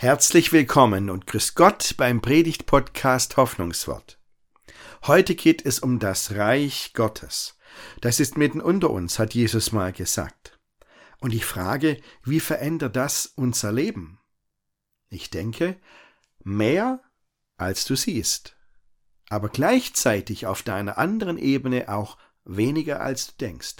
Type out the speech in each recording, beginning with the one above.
Herzlich willkommen und grüß Gott beim Predigt-Podcast Hoffnungswort. Heute geht es um das Reich Gottes. Das ist mitten unter uns, hat Jesus mal gesagt. Und ich frage, wie verändert das unser Leben? Ich denke, mehr als du siehst, aber gleichzeitig auf deiner anderen Ebene auch weniger als du denkst.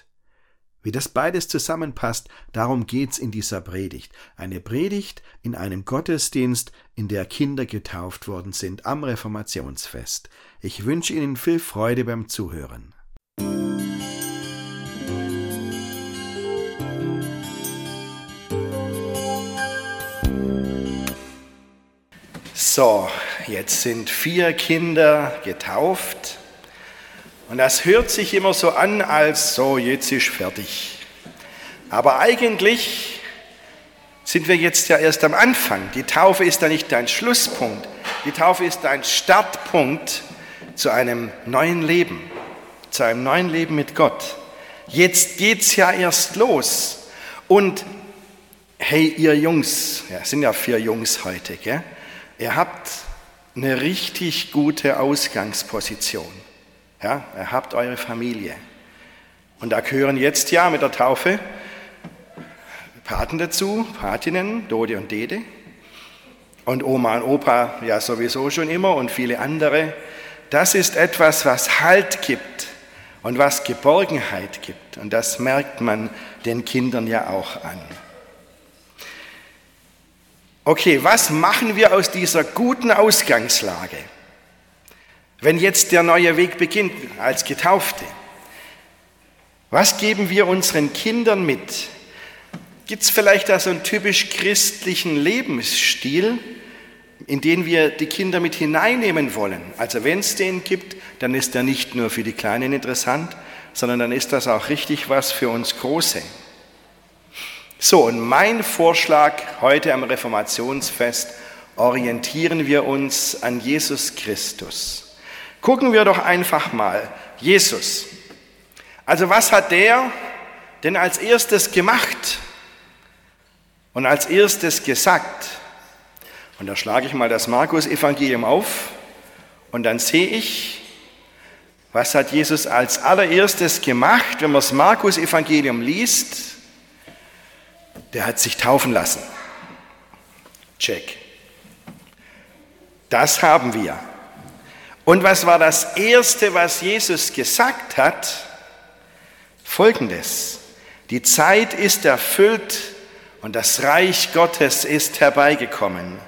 Wie das beides zusammenpasst, darum geht's in dieser Predigt. Eine Predigt in einem Gottesdienst, in der Kinder getauft worden sind am Reformationsfest. Ich wünsche Ihnen viel Freude beim Zuhören. So, jetzt sind vier Kinder getauft. Und das hört sich immer so an, als so, jetzt ist fertig. Aber eigentlich sind wir jetzt ja erst am Anfang. Die Taufe ist da nicht dein Schlusspunkt. Die Taufe ist dein Startpunkt zu einem neuen Leben, zu einem neuen Leben mit Gott. Jetzt geht's ja erst los. Und hey, ihr Jungs, ja, sind ja vier Jungs heute, gell? ihr habt eine richtig gute Ausgangsposition. Ja, ihr habt eure Familie. Und da gehören jetzt ja mit der Taufe Paten dazu, Patinnen, Dode und Dede. Und Oma und Opa ja sowieso schon immer und viele andere. Das ist etwas, was Halt gibt und was Geborgenheit gibt. Und das merkt man den Kindern ja auch an. Okay, was machen wir aus dieser guten Ausgangslage? Wenn jetzt der neue Weg beginnt als Getaufte, was geben wir unseren Kindern mit? Gibt es vielleicht da so einen typisch christlichen Lebensstil, in den wir die Kinder mit hineinnehmen wollen? Also wenn es den gibt, dann ist er nicht nur für die Kleinen interessant, sondern dann ist das auch richtig was für uns Große. So, und mein Vorschlag heute am Reformationsfest, orientieren wir uns an Jesus Christus. Gucken wir doch einfach mal. Jesus. Also was hat der denn als erstes gemacht und als erstes gesagt? Und da schlage ich mal das Markus-Evangelium auf und dann sehe ich, was hat Jesus als allererstes gemacht, wenn man das Markus-Evangelium liest? Der hat sich taufen lassen. Check. Das haben wir. Und was war das Erste, was Jesus gesagt hat? Folgendes. Die Zeit ist erfüllt und das Reich Gottes ist herbeigekommen.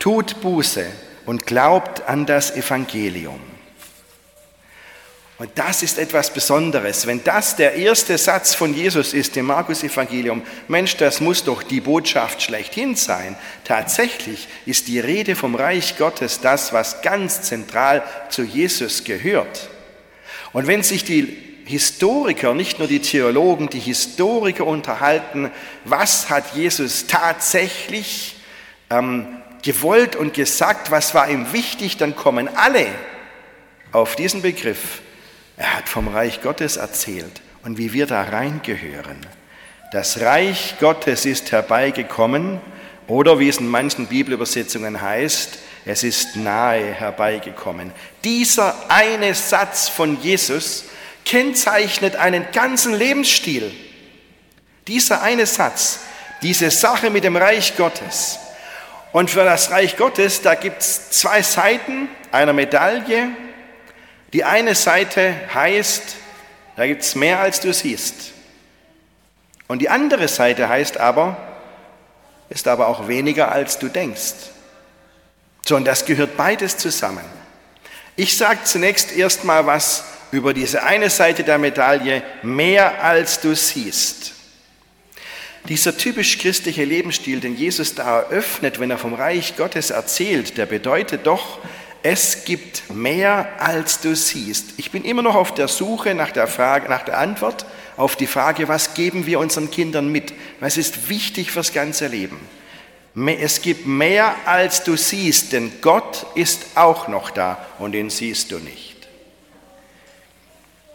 Tut Buße und glaubt an das Evangelium. Und das ist etwas Besonderes. Wenn das der erste Satz von Jesus ist im Markus-Evangelium, Mensch, das muss doch die Botschaft schlechthin sein. Tatsächlich ist die Rede vom Reich Gottes das, was ganz zentral zu Jesus gehört. Und wenn sich die Historiker, nicht nur die Theologen, die Historiker unterhalten, was hat Jesus tatsächlich ähm, gewollt und gesagt, was war ihm wichtig, dann kommen alle auf diesen Begriff er hat vom Reich Gottes erzählt und wie wir da reingehören. Das Reich Gottes ist herbeigekommen oder wie es in manchen Bibelübersetzungen heißt, es ist nahe herbeigekommen. Dieser eine Satz von Jesus kennzeichnet einen ganzen Lebensstil. Dieser eine Satz, diese Sache mit dem Reich Gottes. Und für das Reich Gottes, da gibt es zwei Seiten einer Medaille. Die eine Seite heißt, da gibt es mehr als du siehst. Und die andere Seite heißt aber, ist aber auch weniger als du denkst. So, und das gehört beides zusammen. Ich sage zunächst erstmal was über diese eine Seite der Medaille, mehr als du siehst. Dieser typisch christliche Lebensstil, den Jesus da eröffnet, wenn er vom Reich Gottes erzählt, der bedeutet doch, es gibt mehr, als du siehst. Ich bin immer noch auf der Suche nach der, Frage, nach der Antwort auf die Frage, was geben wir unseren Kindern mit? Was ist wichtig fürs ganze Leben? Es gibt mehr, als du siehst, denn Gott ist auch noch da und den siehst du nicht.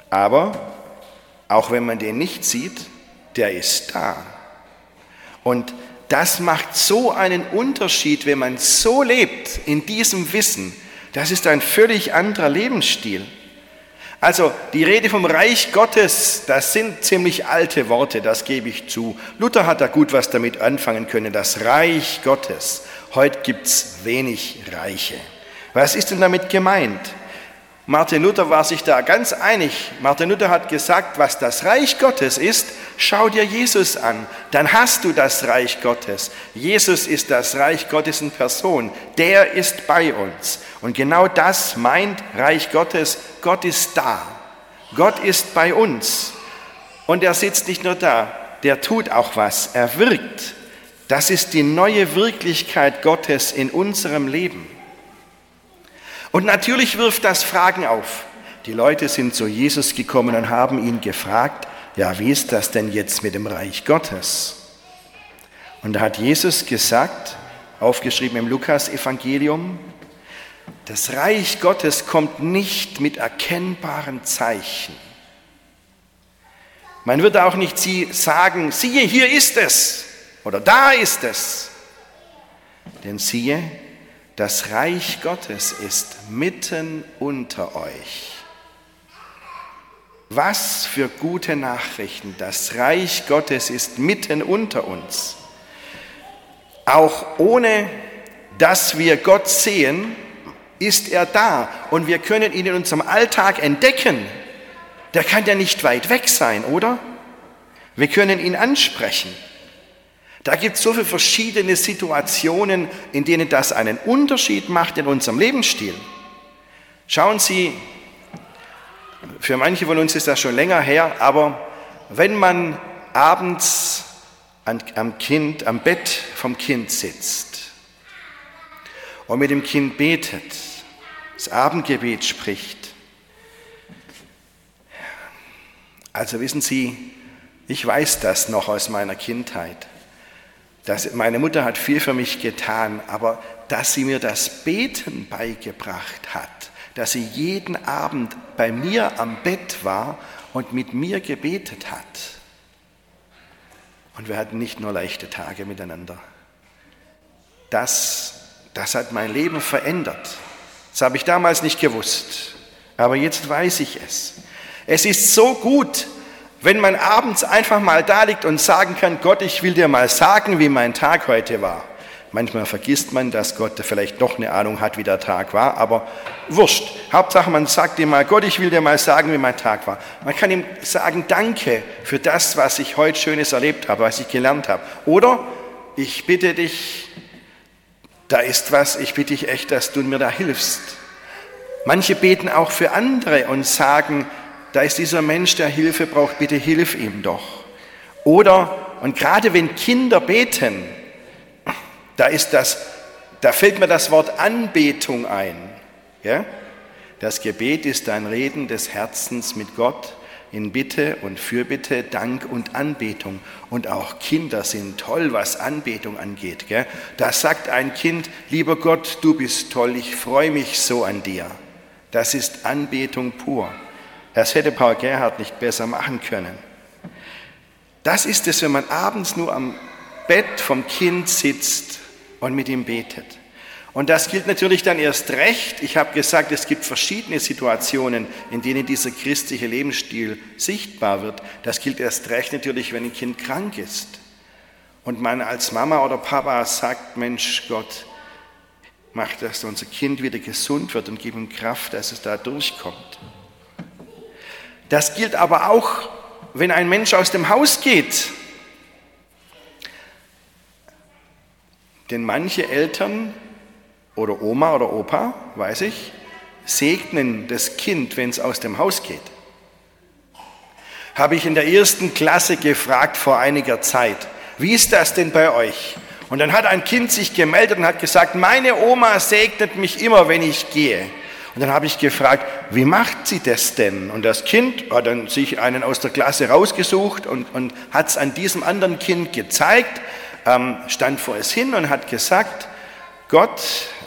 Aber auch wenn man den nicht sieht, der ist da. Und das macht so einen Unterschied, wenn man so lebt, in diesem Wissen. Das ist ein völlig anderer Lebensstil. Also die Rede vom Reich Gottes, das sind ziemlich alte Worte, das gebe ich zu. Luther hat da gut was damit anfangen können, das Reich Gottes. Heute gibt es wenig Reiche. Was ist denn damit gemeint? Martin Luther war sich da ganz einig. Martin Luther hat gesagt, was das Reich Gottes ist, schau dir Jesus an, dann hast du das Reich Gottes. Jesus ist das Reich Gottes in Person, der ist bei uns. Und genau das meint Reich Gottes, Gott ist da, Gott ist bei uns. Und er sitzt nicht nur da, der tut auch was, er wirkt. Das ist die neue Wirklichkeit Gottes in unserem Leben. Und natürlich wirft das Fragen auf. Die Leute sind zu Jesus gekommen und haben ihn gefragt, ja, wie ist das denn jetzt mit dem Reich Gottes? Und da hat Jesus gesagt, aufgeschrieben im Lukas-Evangelium, das Reich Gottes kommt nicht mit erkennbaren Zeichen. Man wird auch nicht sagen, siehe, hier ist es oder da ist es. Denn siehe, das Reich Gottes ist mitten unter euch. Was für gute Nachrichten. Das Reich Gottes ist mitten unter uns. Auch ohne dass wir Gott sehen, ist er da und wir können ihn in unserem Alltag entdecken. Der kann ja nicht weit weg sein, oder? Wir können ihn ansprechen. Da gibt es so viele verschiedene Situationen, in denen das einen Unterschied macht in unserem Lebensstil. Schauen Sie, für manche von uns ist das schon länger her, aber wenn man abends am Kind, am Bett vom Kind sitzt und mit dem Kind betet, das Abendgebet spricht, also wissen Sie, ich weiß das noch aus meiner Kindheit. Das, meine Mutter hat viel für mich getan, aber dass sie mir das Beten beigebracht hat, dass sie jeden Abend bei mir am Bett war und mit mir gebetet hat. Und wir hatten nicht nur leichte Tage miteinander. Das, das hat mein Leben verändert. Das habe ich damals nicht gewusst, aber jetzt weiß ich es. Es ist so gut, wenn man abends einfach mal da liegt und sagen kann, Gott, ich will dir mal sagen, wie mein Tag heute war. Manchmal vergisst man, dass Gott vielleicht doch eine Ahnung hat, wie der Tag war, aber wurscht. Hauptsache, man sagt ihm mal, Gott, ich will dir mal sagen, wie mein Tag war. Man kann ihm sagen, danke für das, was ich heute Schönes erlebt habe, was ich gelernt habe. Oder ich bitte dich, da ist was, ich bitte dich echt, dass du mir da hilfst. Manche beten auch für andere und sagen, da ist dieser Mensch, der Hilfe braucht, bitte hilf ihm doch. Oder, und gerade wenn Kinder beten, da ist das, da fällt mir das Wort Anbetung ein. Ja? Das Gebet ist ein Reden des Herzens mit Gott in Bitte und Fürbitte, Dank und Anbetung. Und auch Kinder sind toll, was Anbetung angeht. Gell? Da sagt ein Kind, lieber Gott, du bist toll, ich freue mich so an dir. Das ist Anbetung pur. Das hätte Paul Gerhard nicht besser machen können. Das ist es, wenn man abends nur am Bett vom Kind sitzt und mit ihm betet. Und das gilt natürlich dann erst recht. Ich habe gesagt, es gibt verschiedene Situationen, in denen dieser christliche Lebensstil sichtbar wird. Das gilt erst recht natürlich, wenn ein Kind krank ist. Und man als Mama oder Papa sagt, Mensch Gott, mach, dass unser Kind wieder gesund wird und gib ihm Kraft, dass es da durchkommt. Das gilt aber auch, wenn ein Mensch aus dem Haus geht. Denn manche Eltern oder Oma oder Opa, weiß ich, segnen das Kind, wenn es aus dem Haus geht. Habe ich in der ersten Klasse gefragt vor einiger Zeit, wie ist das denn bei euch? Und dann hat ein Kind sich gemeldet und hat gesagt, meine Oma segnet mich immer, wenn ich gehe. Und dann habe ich gefragt, wie macht sie das denn? Und das Kind hat dann sich einen aus der Klasse rausgesucht und, und hat es an diesem anderen Kind gezeigt, ähm, stand vor es hin und hat gesagt, Gott,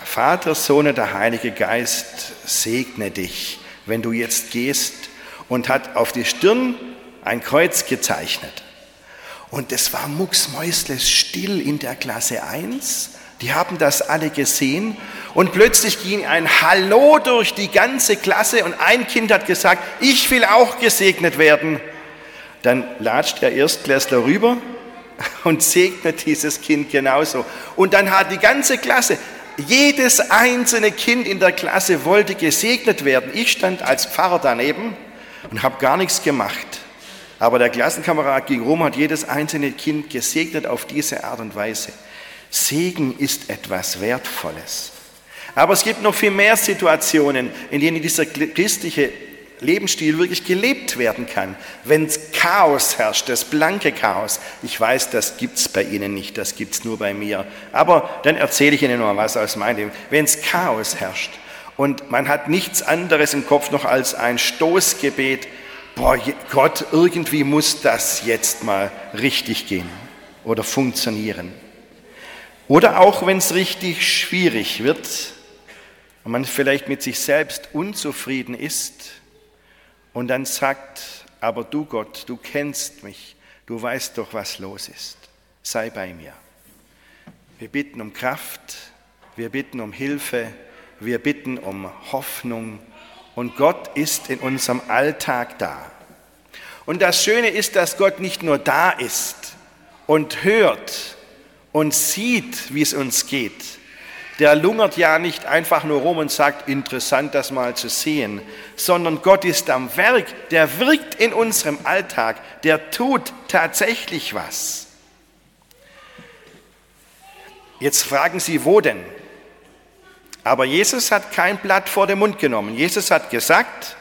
Vater, Sohn und der Heilige Geist segne dich, wenn du jetzt gehst und hat auf die Stirn ein Kreuz gezeichnet. Und es war mucksmäusles still in der Klasse 1. Die haben das alle gesehen und plötzlich ging ein Hallo durch die ganze Klasse und ein Kind hat gesagt, ich will auch gesegnet werden. Dann latscht der Erstklässler rüber und segnet dieses Kind genauso. Und dann hat die ganze Klasse, jedes einzelne Kind in der Klasse wollte gesegnet werden. Ich stand als Pfarrer daneben und habe gar nichts gemacht. Aber der Klassenkamerad ging rum, hat jedes einzelne Kind gesegnet auf diese Art und Weise. Segen ist etwas Wertvolles. Aber es gibt noch viel mehr Situationen, in denen dieser christliche Lebensstil wirklich gelebt werden kann. Wenn Chaos herrscht, das blanke Chaos. Ich weiß, das gibt es bei Ihnen nicht, das gibt es nur bei mir. Aber dann erzähle ich Ihnen noch was aus meinem Leben. Wenn es Chaos herrscht und man hat nichts anderes im Kopf noch als ein Stoßgebet, boah, Gott, irgendwie muss das jetzt mal richtig gehen oder funktionieren. Oder auch wenn es richtig schwierig wird und man vielleicht mit sich selbst unzufrieden ist und dann sagt, aber du Gott, du kennst mich, du weißt doch, was los ist, sei bei mir. Wir bitten um Kraft, wir bitten um Hilfe, wir bitten um Hoffnung und Gott ist in unserem Alltag da. Und das Schöne ist, dass Gott nicht nur da ist und hört und sieht, wie es uns geht. Der lungert ja nicht einfach nur rum und sagt, interessant das mal zu sehen, sondern Gott ist am Werk, der wirkt in unserem Alltag, der tut tatsächlich was. Jetzt fragen Sie, wo denn? Aber Jesus hat kein Blatt vor den Mund genommen. Jesus hat gesagt,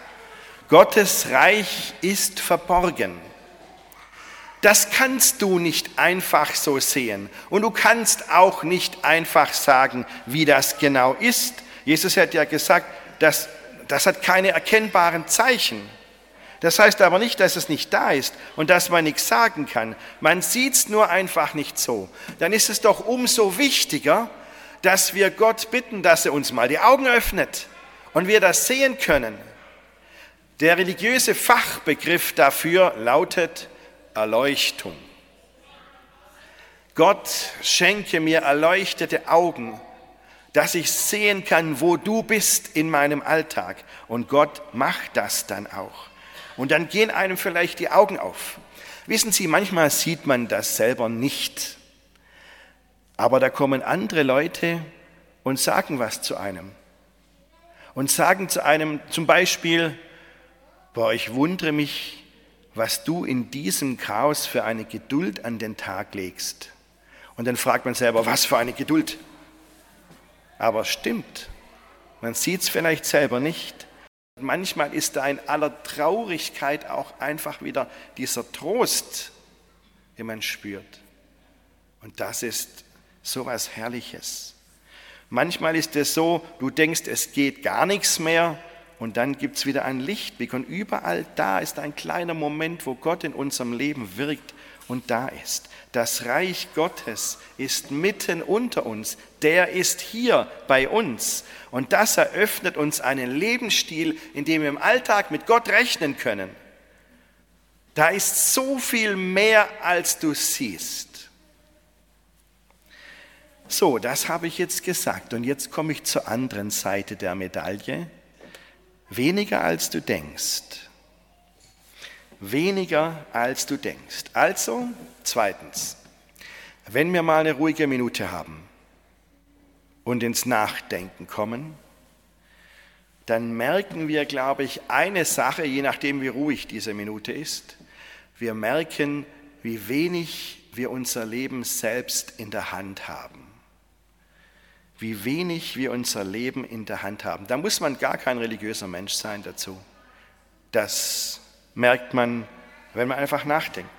Gottes Reich ist verborgen. Das kannst du nicht einfach so sehen. Und du kannst auch nicht einfach sagen, wie das genau ist. Jesus hat ja gesagt, dass, das hat keine erkennbaren Zeichen. Das heißt aber nicht, dass es nicht da ist und dass man nichts sagen kann. Man sieht es nur einfach nicht so. Dann ist es doch umso wichtiger, dass wir Gott bitten, dass er uns mal die Augen öffnet und wir das sehen können. Der religiöse Fachbegriff dafür lautet Erleuchtung. Gott schenke mir erleuchtete Augen, dass ich sehen kann, wo du bist in meinem Alltag. Und Gott macht das dann auch. Und dann gehen einem vielleicht die Augen auf. Wissen Sie, manchmal sieht man das selber nicht. Aber da kommen andere Leute und sagen was zu einem. Und sagen zu einem zum Beispiel, boah, ich wundere mich, was du in diesem Chaos für eine Geduld an den Tag legst. Und dann fragt man selber, was für eine Geduld. Aber stimmt, man sieht es vielleicht selber nicht. Manchmal ist da in aller Traurigkeit auch einfach wieder dieser Trost, den man spürt. Und das ist so etwas Herrliches. Manchmal ist es so, du denkst, es geht gar nichts mehr und dann gibt es wieder einen Lichtblick und überall da ist ein kleiner Moment, wo Gott in unserem Leben wirkt und da ist. Das Reich Gottes ist mitten unter uns, der ist hier bei uns und das eröffnet uns einen Lebensstil, in dem wir im Alltag mit Gott rechnen können. Da ist so viel mehr, als du siehst. So, das habe ich jetzt gesagt. Und jetzt komme ich zur anderen Seite der Medaille. Weniger als du denkst. Weniger als du denkst. Also, zweitens, wenn wir mal eine ruhige Minute haben und ins Nachdenken kommen, dann merken wir, glaube ich, eine Sache, je nachdem, wie ruhig diese Minute ist. Wir merken, wie wenig wir unser Leben selbst in der Hand haben wie wenig wir unser Leben in der Hand haben. Da muss man gar kein religiöser Mensch sein dazu. Das merkt man, wenn man einfach nachdenkt.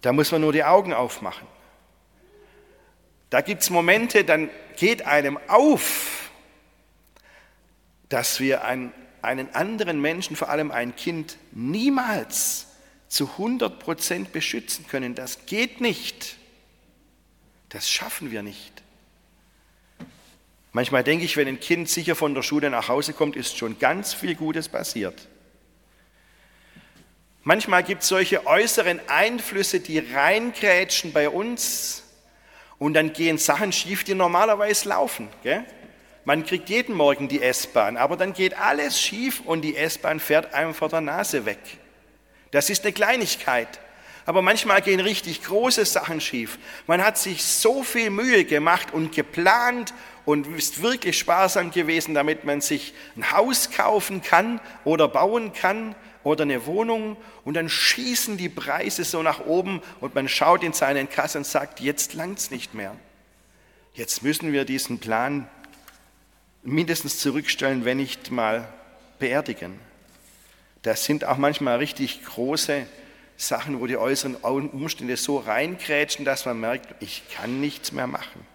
Da muss man nur die Augen aufmachen. Da gibt es Momente, dann geht einem auf, dass wir einen, einen anderen Menschen, vor allem ein Kind, niemals zu 100 Prozent beschützen können. Das geht nicht. Das schaffen wir nicht. Manchmal denke ich, wenn ein Kind sicher von der Schule nach Hause kommt, ist schon ganz viel Gutes passiert. Manchmal gibt es solche äußeren Einflüsse, die reingrätschen bei uns und dann gehen Sachen schief, die normalerweise laufen. Gell? Man kriegt jeden Morgen die S-Bahn, aber dann geht alles schief und die S-Bahn fährt einem vor der Nase weg. Das ist eine Kleinigkeit. Aber manchmal gehen richtig große Sachen schief. Man hat sich so viel Mühe gemacht und geplant und ist wirklich sparsam gewesen, damit man sich ein Haus kaufen kann oder bauen kann oder eine Wohnung und dann schießen die Preise so nach oben und man schaut in seinen Kassen und sagt, jetzt langt's nicht mehr. Jetzt müssen wir diesen Plan mindestens zurückstellen, wenn nicht mal beerdigen. Das sind auch manchmal richtig große Sachen, wo die äußeren Umstände so reinkrätschen, dass man merkt, ich kann nichts mehr machen.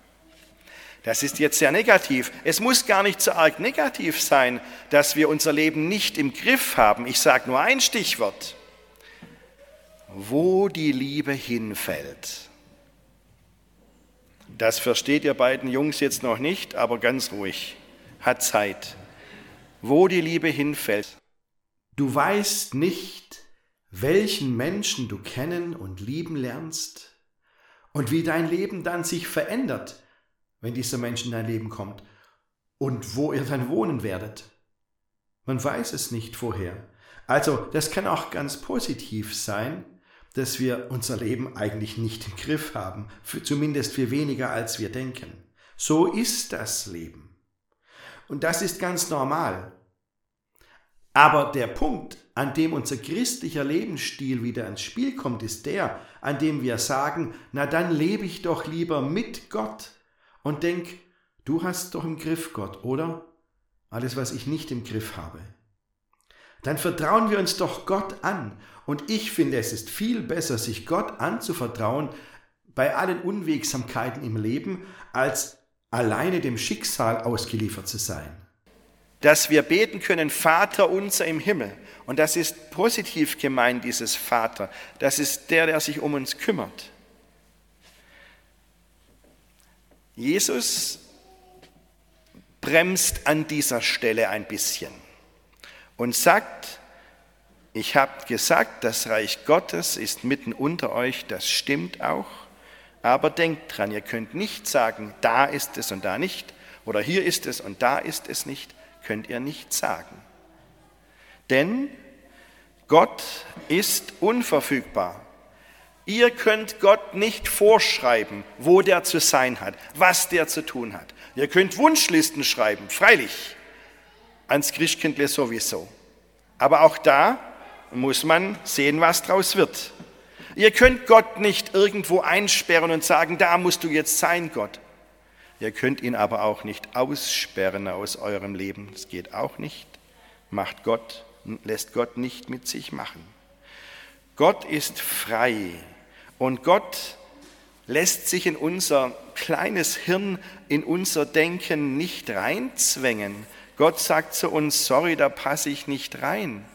Das ist jetzt sehr negativ. Es muss gar nicht so arg negativ sein, dass wir unser Leben nicht im Griff haben. Ich sage nur ein Stichwort. Wo die Liebe hinfällt. Das versteht ihr beiden Jungs jetzt noch nicht, aber ganz ruhig. Hat Zeit. Wo die Liebe hinfällt. Du weißt nicht, welchen Menschen du kennen und lieben lernst und wie dein Leben dann sich verändert wenn dieser Mensch in dein Leben kommt und wo ihr dann wohnen werdet. Man weiß es nicht vorher. Also das kann auch ganz positiv sein, dass wir unser Leben eigentlich nicht im Griff haben, für, zumindest für weniger als wir denken. So ist das Leben. Und das ist ganz normal. Aber der Punkt, an dem unser christlicher Lebensstil wieder ins Spiel kommt, ist der, an dem wir sagen, na dann lebe ich doch lieber mit Gott und denk, du hast doch im Griff, Gott, oder? Alles, was ich nicht im Griff habe. Dann vertrauen wir uns doch Gott an. Und ich finde, es ist viel besser, sich Gott anzuvertrauen bei allen Unwegsamkeiten im Leben, als alleine dem Schicksal ausgeliefert zu sein. Dass wir beten können, Vater unser im Himmel. Und das ist positiv gemeint, dieses Vater. Das ist der, der sich um uns kümmert. Jesus bremst an dieser Stelle ein bisschen und sagt, ich habe gesagt, das Reich Gottes ist mitten unter euch, das stimmt auch, aber denkt dran, ihr könnt nicht sagen, da ist es und da nicht, oder hier ist es und da ist es nicht, könnt ihr nicht sagen. Denn Gott ist unverfügbar. Ihr könnt Gott nicht vorschreiben, wo der zu sein hat, was der zu tun hat. Ihr könnt Wunschlisten schreiben, freilich, ans Christkindle sowieso. Aber auch da muss man sehen, was draus wird. Ihr könnt Gott nicht irgendwo einsperren und sagen, da musst du jetzt sein, Gott. Ihr könnt ihn aber auch nicht aussperren aus eurem Leben. Das geht auch nicht. Macht Gott, lässt Gott nicht mit sich machen. Gott ist frei und Gott lässt sich in unser kleines Hirn, in unser Denken nicht reinzwängen. Gott sagt zu uns, sorry, da passe ich nicht rein.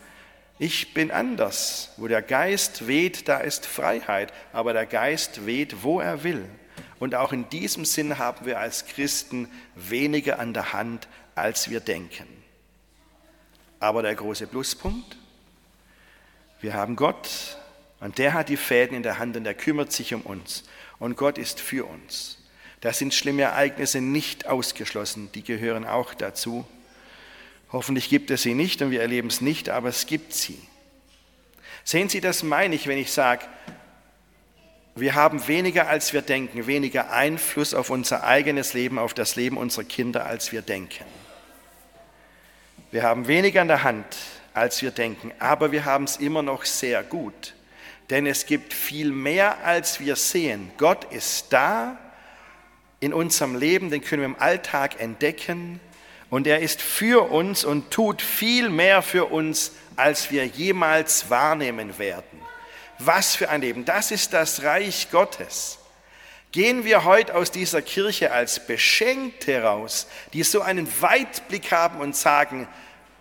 Ich bin anders. Wo der Geist weht, da ist Freiheit. Aber der Geist weht, wo er will. Und auch in diesem Sinn haben wir als Christen weniger an der Hand, als wir denken. Aber der große Pluspunkt, wir haben Gott, und der hat die Fäden in der Hand und der kümmert sich um uns. Und Gott ist für uns. Da sind schlimme Ereignisse nicht ausgeschlossen, die gehören auch dazu. Hoffentlich gibt es sie nicht und wir erleben es nicht, aber es gibt sie. Sehen Sie, das meine ich, wenn ich sage, wir haben weniger, als wir denken, weniger Einfluss auf unser eigenes Leben, auf das Leben unserer Kinder, als wir denken. Wir haben weniger an der Hand, als wir denken, aber wir haben es immer noch sehr gut denn es gibt viel mehr, als wir sehen. Gott ist da in unserem Leben, den können wir im Alltag entdecken. Und er ist für uns und tut viel mehr für uns, als wir jemals wahrnehmen werden. Was für ein Leben. Das ist das Reich Gottes. Gehen wir heute aus dieser Kirche als Beschenkte raus, die so einen Weitblick haben und sagen,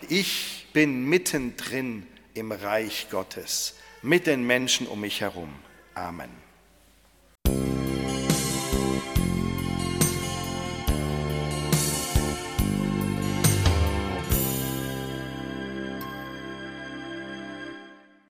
ich bin mittendrin im Reich Gottes mit den Menschen um mich herum. Amen.